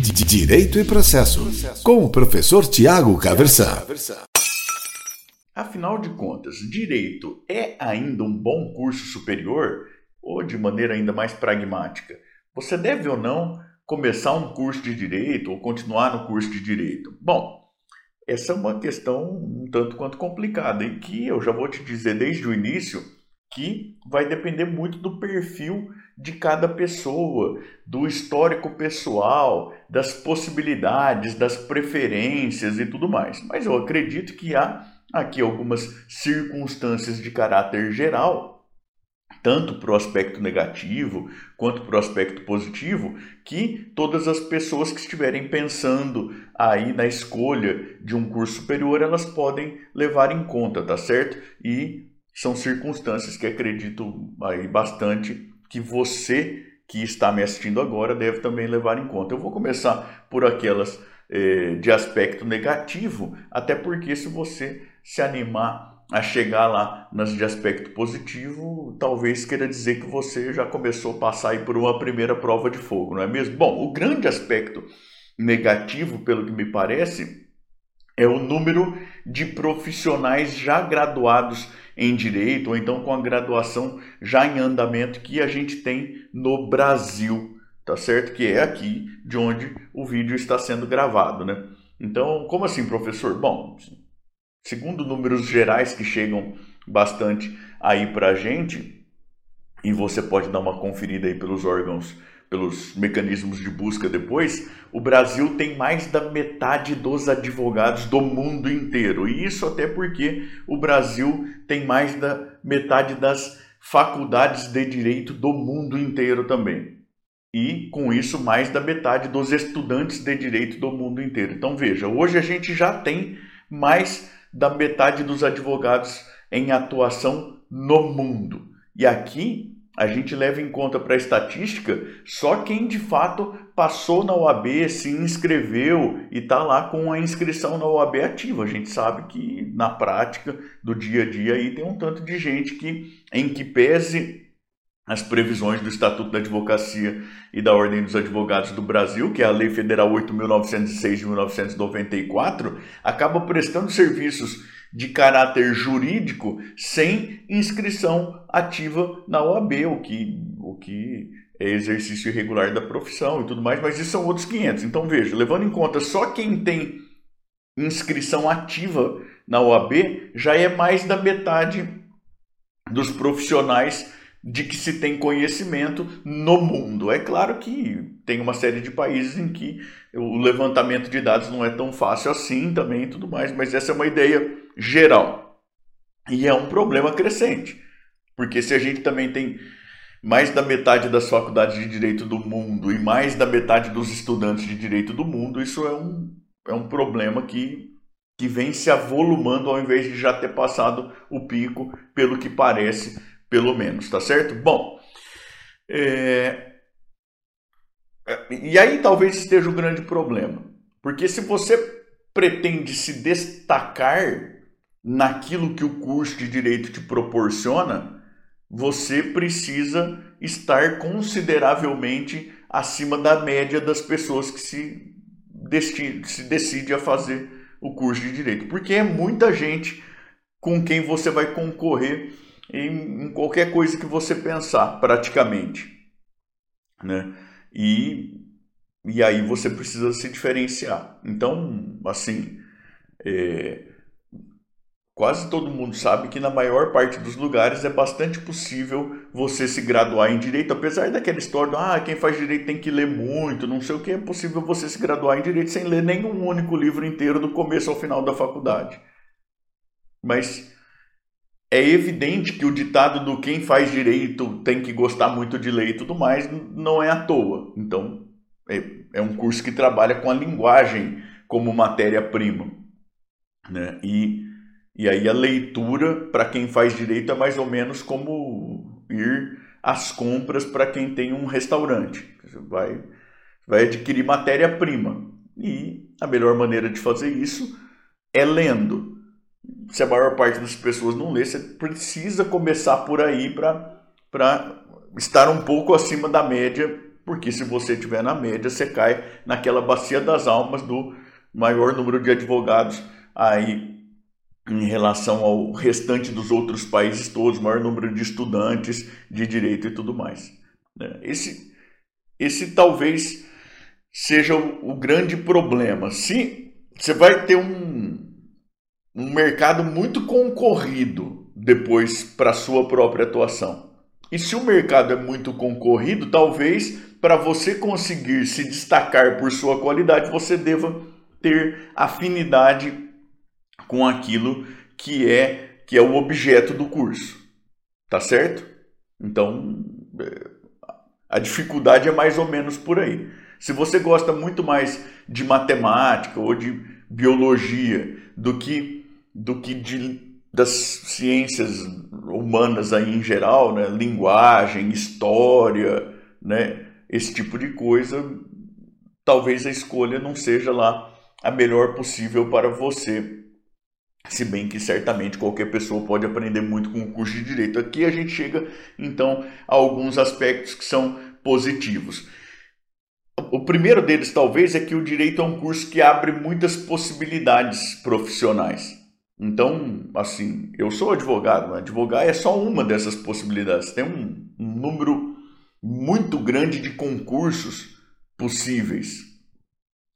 Direito e Processo, com o professor Tiago Caversan. Afinal de contas, direito é ainda um bom curso superior? Ou de maneira ainda mais pragmática, você deve ou não começar um curso de direito ou continuar no curso de direito? Bom, essa é uma questão um tanto quanto complicada e que eu já vou te dizer desde o início que vai depender muito do perfil de cada pessoa, do histórico pessoal, das possibilidades, das preferências e tudo mais. Mas eu acredito que há aqui algumas circunstâncias de caráter geral, tanto para o aspecto negativo quanto para o aspecto positivo, que todas as pessoas que estiverem pensando aí na escolha de um curso superior, elas podem levar em conta, tá certo? E são circunstâncias que acredito aí bastante que você que está me assistindo agora deve também levar em conta. Eu vou começar por aquelas eh, de aspecto negativo, até porque se você se animar a chegar lá nas de aspecto positivo, talvez queira dizer que você já começou a passar aí por uma primeira prova de fogo, não é mesmo? Bom, o grande aspecto negativo, pelo que me parece, é o número de profissionais já graduados em direito, ou então com a graduação já em andamento que a gente tem no Brasil, tá certo? Que é aqui de onde o vídeo está sendo gravado, né? Então, como assim, professor? Bom, segundo números gerais que chegam bastante aí para a gente, e você pode dar uma conferida aí pelos órgãos pelos mecanismos de busca depois, o Brasil tem mais da metade dos advogados do mundo inteiro. E isso até porque o Brasil tem mais da metade das faculdades de direito do mundo inteiro também. E com isso, mais da metade dos estudantes de direito do mundo inteiro. Então veja, hoje a gente já tem mais da metade dos advogados em atuação no mundo. E aqui a gente leva em conta para a estatística só quem de fato passou na OAB, se inscreveu e está lá com a inscrição na OAB ativa. A gente sabe que na prática do dia a dia aí tem um tanto de gente que, em que pese as previsões do Estatuto da Advocacia e da Ordem dos Advogados do Brasil, que é a Lei Federal 8.906 de 1994, acaba prestando serviços de caráter jurídico sem inscrição ativa na OAB, o que, o que é exercício irregular da profissão e tudo mais, mas isso são outros 500. Então veja, levando em conta só quem tem inscrição ativa na OAB, já é mais da metade dos profissionais de que se tem conhecimento no mundo. É claro que tem uma série de países em que o levantamento de dados não é tão fácil assim também e tudo mais, mas essa é uma ideia geral. E é um problema crescente, porque se a gente também tem mais da metade das faculdades de direito do mundo e mais da metade dos estudantes de direito do mundo, isso é um, é um problema que, que vem se avolumando ao invés de já ter passado o pico, pelo que parece, pelo menos, tá certo? Bom, é... e aí talvez esteja o grande problema, porque se você pretende se destacar naquilo que o curso de direito te proporciona, você precisa estar consideravelmente acima da média das pessoas que se, decide, se decide a fazer o curso de direito, porque é muita gente com quem você vai concorrer em, em qualquer coisa que você pensar, praticamente, né? E e aí você precisa se diferenciar. Então, assim, é, Quase todo mundo sabe que na maior parte dos lugares é bastante possível você se graduar em direito, apesar daquela história, ah, quem faz direito tem que ler muito, não sei o que, é possível você se graduar em direito sem ler nenhum único livro inteiro do começo ao final da faculdade. Mas é evidente que o ditado do quem faz direito tem que gostar muito de ler e tudo mais não é à toa. Então, é, é um curso que trabalha com a linguagem como matéria-prima. Né? E e aí a leitura para quem faz direito é mais ou menos como ir às compras para quem tem um restaurante. Você vai, vai adquirir matéria-prima. E a melhor maneira de fazer isso é lendo. Se a maior parte das pessoas não lê, você precisa começar por aí para estar um pouco acima da média porque se você tiver na média, você cai naquela bacia das almas do maior número de advogados aí em relação ao restante dos outros países todos, maior número de estudantes de direito e tudo mais. Né? Esse, esse talvez seja o, grande problema. Se você vai ter um, um mercado muito concorrido depois para sua própria atuação. E se o mercado é muito concorrido, talvez para você conseguir se destacar por sua qualidade, você deva ter afinidade com aquilo que é que é o objeto do curso. Tá certo? Então, é, a dificuldade é mais ou menos por aí. Se você gosta muito mais de matemática ou de biologia do que do que de das ciências humanas aí em geral, né? linguagem, história, né? esse tipo de coisa, talvez a escolha não seja lá a melhor possível para você. Se bem que certamente qualquer pessoa pode aprender muito com o curso de direito. Aqui a gente chega então a alguns aspectos que são positivos. O primeiro deles, talvez, é que o direito é um curso que abre muitas possibilidades profissionais. Então, assim, eu sou advogado, advogar é só uma dessas possibilidades. Tem um, um número muito grande de concursos possíveis.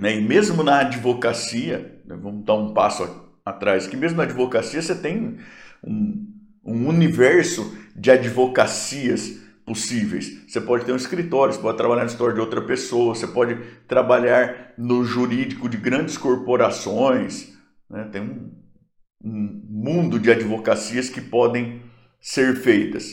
Né? E mesmo na advocacia, né? vamos dar um passo atrás, que mesmo na advocacia você tem um, um universo de advocacias possíveis. Você pode ter um escritório, você pode trabalhar no escritório de outra pessoa, você pode trabalhar no jurídico de grandes corporações. Né? Tem um, um mundo de advocacias que podem ser feitas.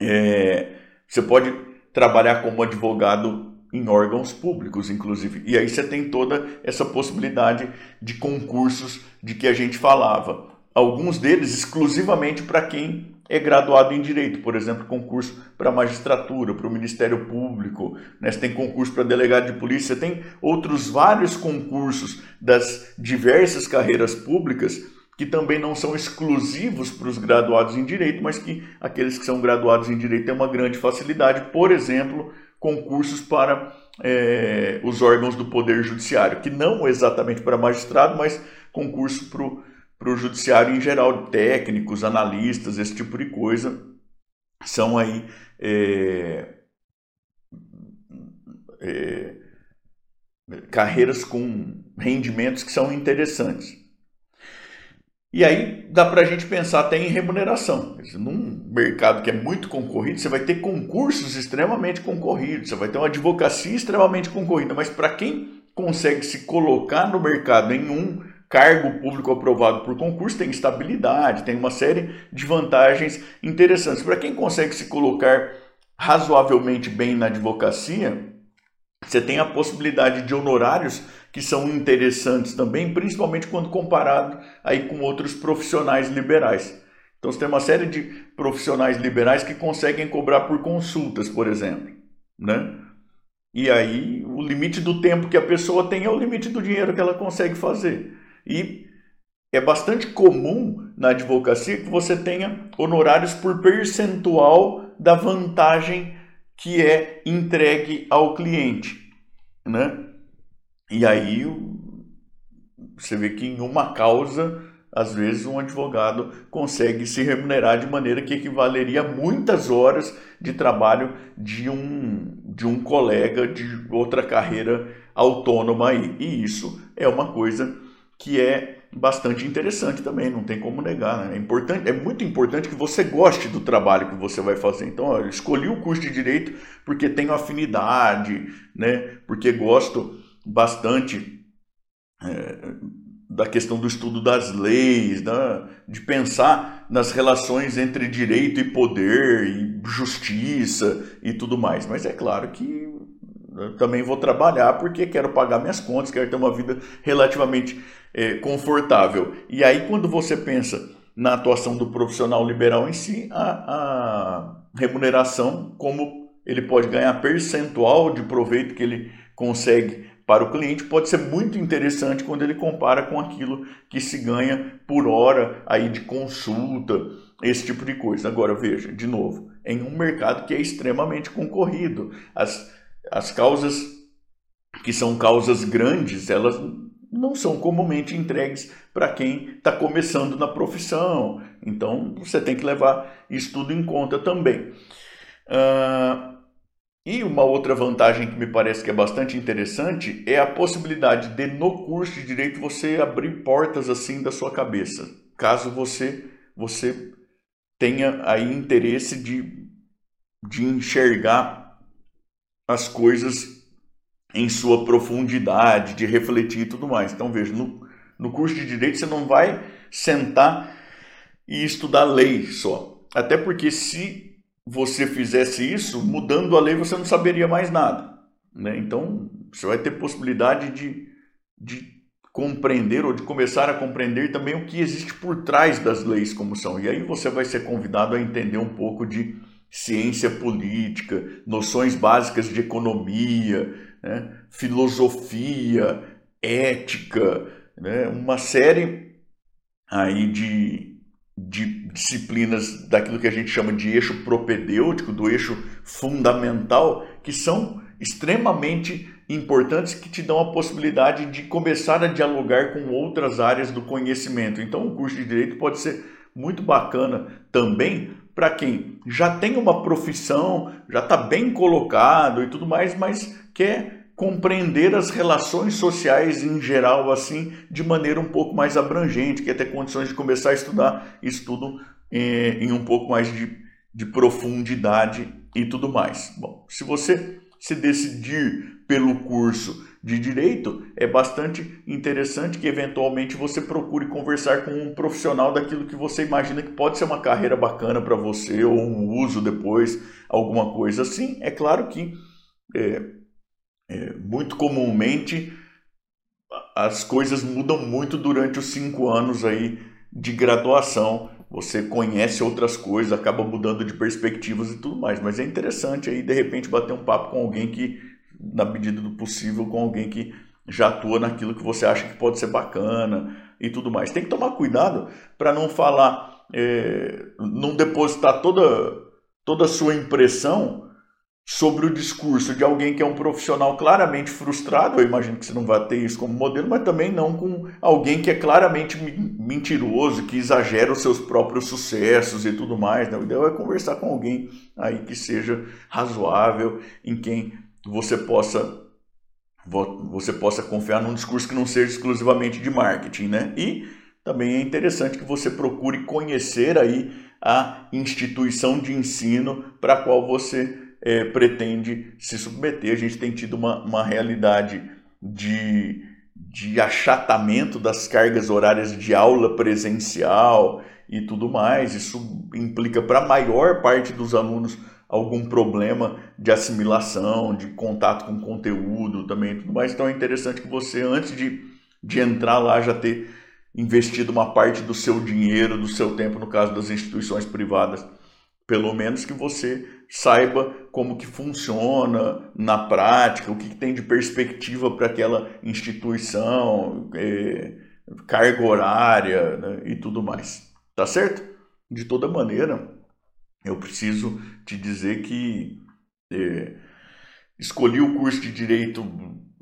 É, você pode trabalhar como advogado em órgãos públicos, inclusive. E aí você tem toda essa possibilidade de concursos de que a gente falava. Alguns deles exclusivamente para quem é graduado em direito, por exemplo, concurso para magistratura, para o Ministério Público, né? você tem concurso para delegado de polícia, você tem outros vários concursos das diversas carreiras públicas que também não são exclusivos para os graduados em direito, mas que aqueles que são graduados em direito têm uma grande facilidade, por exemplo, concursos para é, os órgãos do Poder Judiciário, que não exatamente para magistrado, mas concurso para o judiciário em geral, técnicos, analistas, esse tipo de coisa, são aí é, é, carreiras com rendimentos que são interessantes. E aí dá para a gente pensar até em remuneração. Num mercado que é muito concorrido, você vai ter concursos extremamente concorridos, você vai ter uma advocacia extremamente concorrida, mas para quem consegue se colocar no mercado em um cargo público aprovado por concurso, tem estabilidade, tem uma série de vantagens interessantes. Para quem consegue se colocar razoavelmente bem na advocacia, você tem a possibilidade de honorários que são interessantes também, principalmente quando comparado aí com outros profissionais liberais. Então você tem uma série de profissionais liberais que conseguem cobrar por consultas, por exemplo, né? E aí o limite do tempo que a pessoa tem é o limite do dinheiro que ela consegue fazer. E é bastante comum na advocacia que você tenha honorários por percentual da vantagem que é entregue ao cliente, né? E aí você vê que em uma causa, às vezes um advogado consegue se remunerar de maneira que equivaleria a muitas horas de trabalho de um, de um colega de outra carreira autônoma aí. E isso é uma coisa que é bastante interessante também, não tem como negar. Né? É, importante, é muito importante que você goste do trabalho que você vai fazer. Então, ó, eu escolhi o curso de Direito porque tenho afinidade, né? porque gosto bastante é, da questão do estudo das leis, de pensar nas relações entre direito e poder, e justiça e tudo mais. Mas é claro que também vou trabalhar porque quero pagar minhas contas, quero ter uma vida relativamente é, confortável. E aí, quando você pensa na atuação do profissional liberal em si, a, a remuneração, como ele pode ganhar percentual de proveito que ele consegue para o cliente pode ser muito interessante quando ele compara com aquilo que se ganha por hora aí de consulta, esse tipo de coisa. Agora veja, de novo, em um mercado que é extremamente concorrido, as as causas que são causas grandes, elas não são comumente entregues para quem está começando na profissão. Então você tem que levar isso tudo em conta também. Uh, e uma outra vantagem que me parece que é bastante interessante é a possibilidade de no curso de direito você abrir portas assim da sua cabeça, caso você você tenha aí interesse de, de enxergar as coisas em sua profundidade, de refletir e tudo mais. Então, veja, no, no curso de Direito você não vai sentar e estudar lei só. Até porque se você fizesse isso, mudando a lei você não saberia mais nada. Né? Então, você vai ter possibilidade de, de compreender ou de começar a compreender também o que existe por trás das leis como são. E aí você vai ser convidado a entender um pouco de ciência política, noções básicas de economia, né? filosofia, ética, né? uma série aí de, de disciplinas daquilo que a gente chama de eixo propedêutico, do eixo fundamental, que são extremamente importantes que te dão a possibilidade de começar a dialogar com outras áreas do conhecimento. Então, o curso de direito pode ser muito bacana também para quem já tem uma profissão, já está bem colocado e tudo mais, mas quer compreender as relações sociais em geral, assim, de maneira um pouco mais abrangente, quer ter condições de começar a estudar isso tudo eh, em um pouco mais de, de profundidade e tudo mais. Bom, se você se decidir pelo curso de direito, é bastante interessante que eventualmente você procure conversar com um profissional daquilo que você imagina que pode ser uma carreira bacana para você ou um uso depois, alguma coisa assim. É claro que é, é, muito comumente as coisas mudam muito durante os cinco anos aí de graduação. Você conhece outras coisas, acaba mudando de perspectivas e tudo mais. Mas é interessante aí de repente bater um papo com alguém que na medida do possível, com alguém que já atua naquilo que você acha que pode ser bacana e tudo mais. Tem que tomar cuidado para não falar, é, não depositar toda, toda a sua impressão sobre o discurso de alguém que é um profissional claramente frustrado, eu imagino que você não vai ter isso como modelo, mas também não com alguém que é claramente mentiroso, que exagera os seus próprios sucessos e tudo mais. Né? O ideal é conversar com alguém aí que seja razoável, em quem você possa você possa confiar num discurso que não seja exclusivamente de marketing, né? E também é interessante que você procure conhecer aí a instituição de ensino para a qual você é, pretende se submeter. A gente tem tido uma, uma realidade de, de achatamento das cargas horárias de aula presencial e tudo mais. Isso implica para a maior parte dos alunos algum problema de assimilação, de contato com conteúdo também tudo mais. Então é interessante que você, antes de, de entrar lá, já ter investido uma parte do seu dinheiro, do seu tempo, no caso das instituições privadas, pelo menos que você saiba como que funciona na prática, o que, que tem de perspectiva para aquela instituição, é, carga horária né, e tudo mais. Tá certo? De toda maneira, eu preciso te dizer que é, escolhi o curso de Direito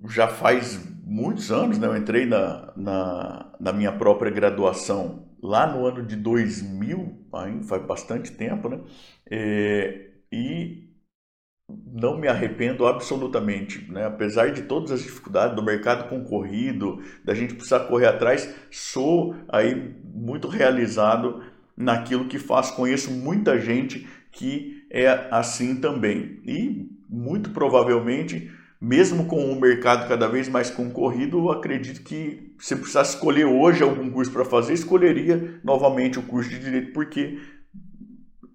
já faz muitos anos, né? eu entrei na, na, na minha própria graduação lá no ano de 2000, ainda faz bastante tempo, né? É, e não me arrependo absolutamente, né? apesar de todas as dificuldades do mercado concorrido, da gente precisar correr atrás, sou aí muito realizado naquilo que faz. Conheço muita gente que é assim também. E muito provavelmente, mesmo com o mercado cada vez mais concorrido, eu acredito que se precisasse escolher hoje algum curso para fazer, escolheria novamente o curso de direito, porque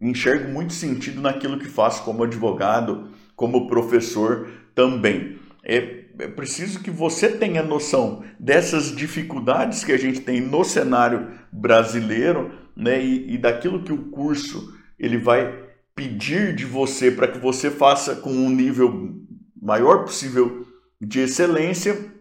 enxergo muito sentido naquilo que faço como advogado, como professor também. É, é preciso que você tenha noção dessas dificuldades que a gente tem no cenário brasileiro né, e, e daquilo que o curso ele vai pedir de você para que você faça com um nível maior possível de excelência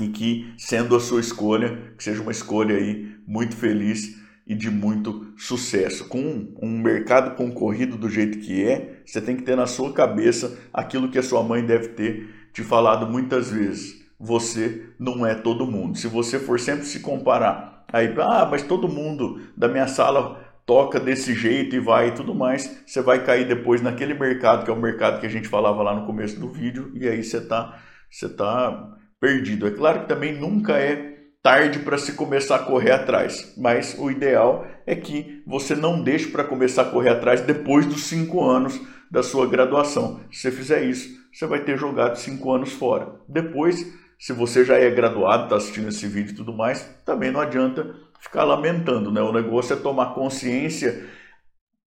e que, sendo a sua escolha, que seja uma escolha aí muito feliz e de muito sucesso. Com um mercado concorrido do jeito que é, você tem que ter na sua cabeça aquilo que a sua mãe deve ter te falado muitas vezes. Você não é todo mundo. Se você for sempre se comparar, aí, ah, mas todo mundo da minha sala toca desse jeito e vai e tudo mais, você vai cair depois naquele mercado que é o mercado que a gente falava lá no começo do vídeo e aí você tá, você tá perdido. É claro que também nunca é tarde para se começar a correr atrás, mas o ideal é que você não deixe para começar a correr atrás depois dos cinco anos da sua graduação. Se você fizer isso, você vai ter jogado cinco anos fora. Depois, se você já é graduado, está assistindo esse vídeo e tudo mais, também não adianta ficar lamentando, né? O negócio é tomar consciência,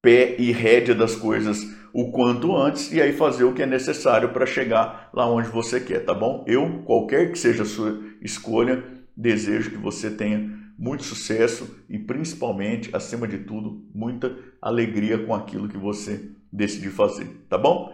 pé e rédea das coisas o quanto antes e aí fazer o que é necessário para chegar lá onde você quer, tá bom? Eu, qualquer que seja a sua escolha, Desejo que você tenha muito sucesso e, principalmente, acima de tudo, muita alegria com aquilo que você decidir fazer, tá bom?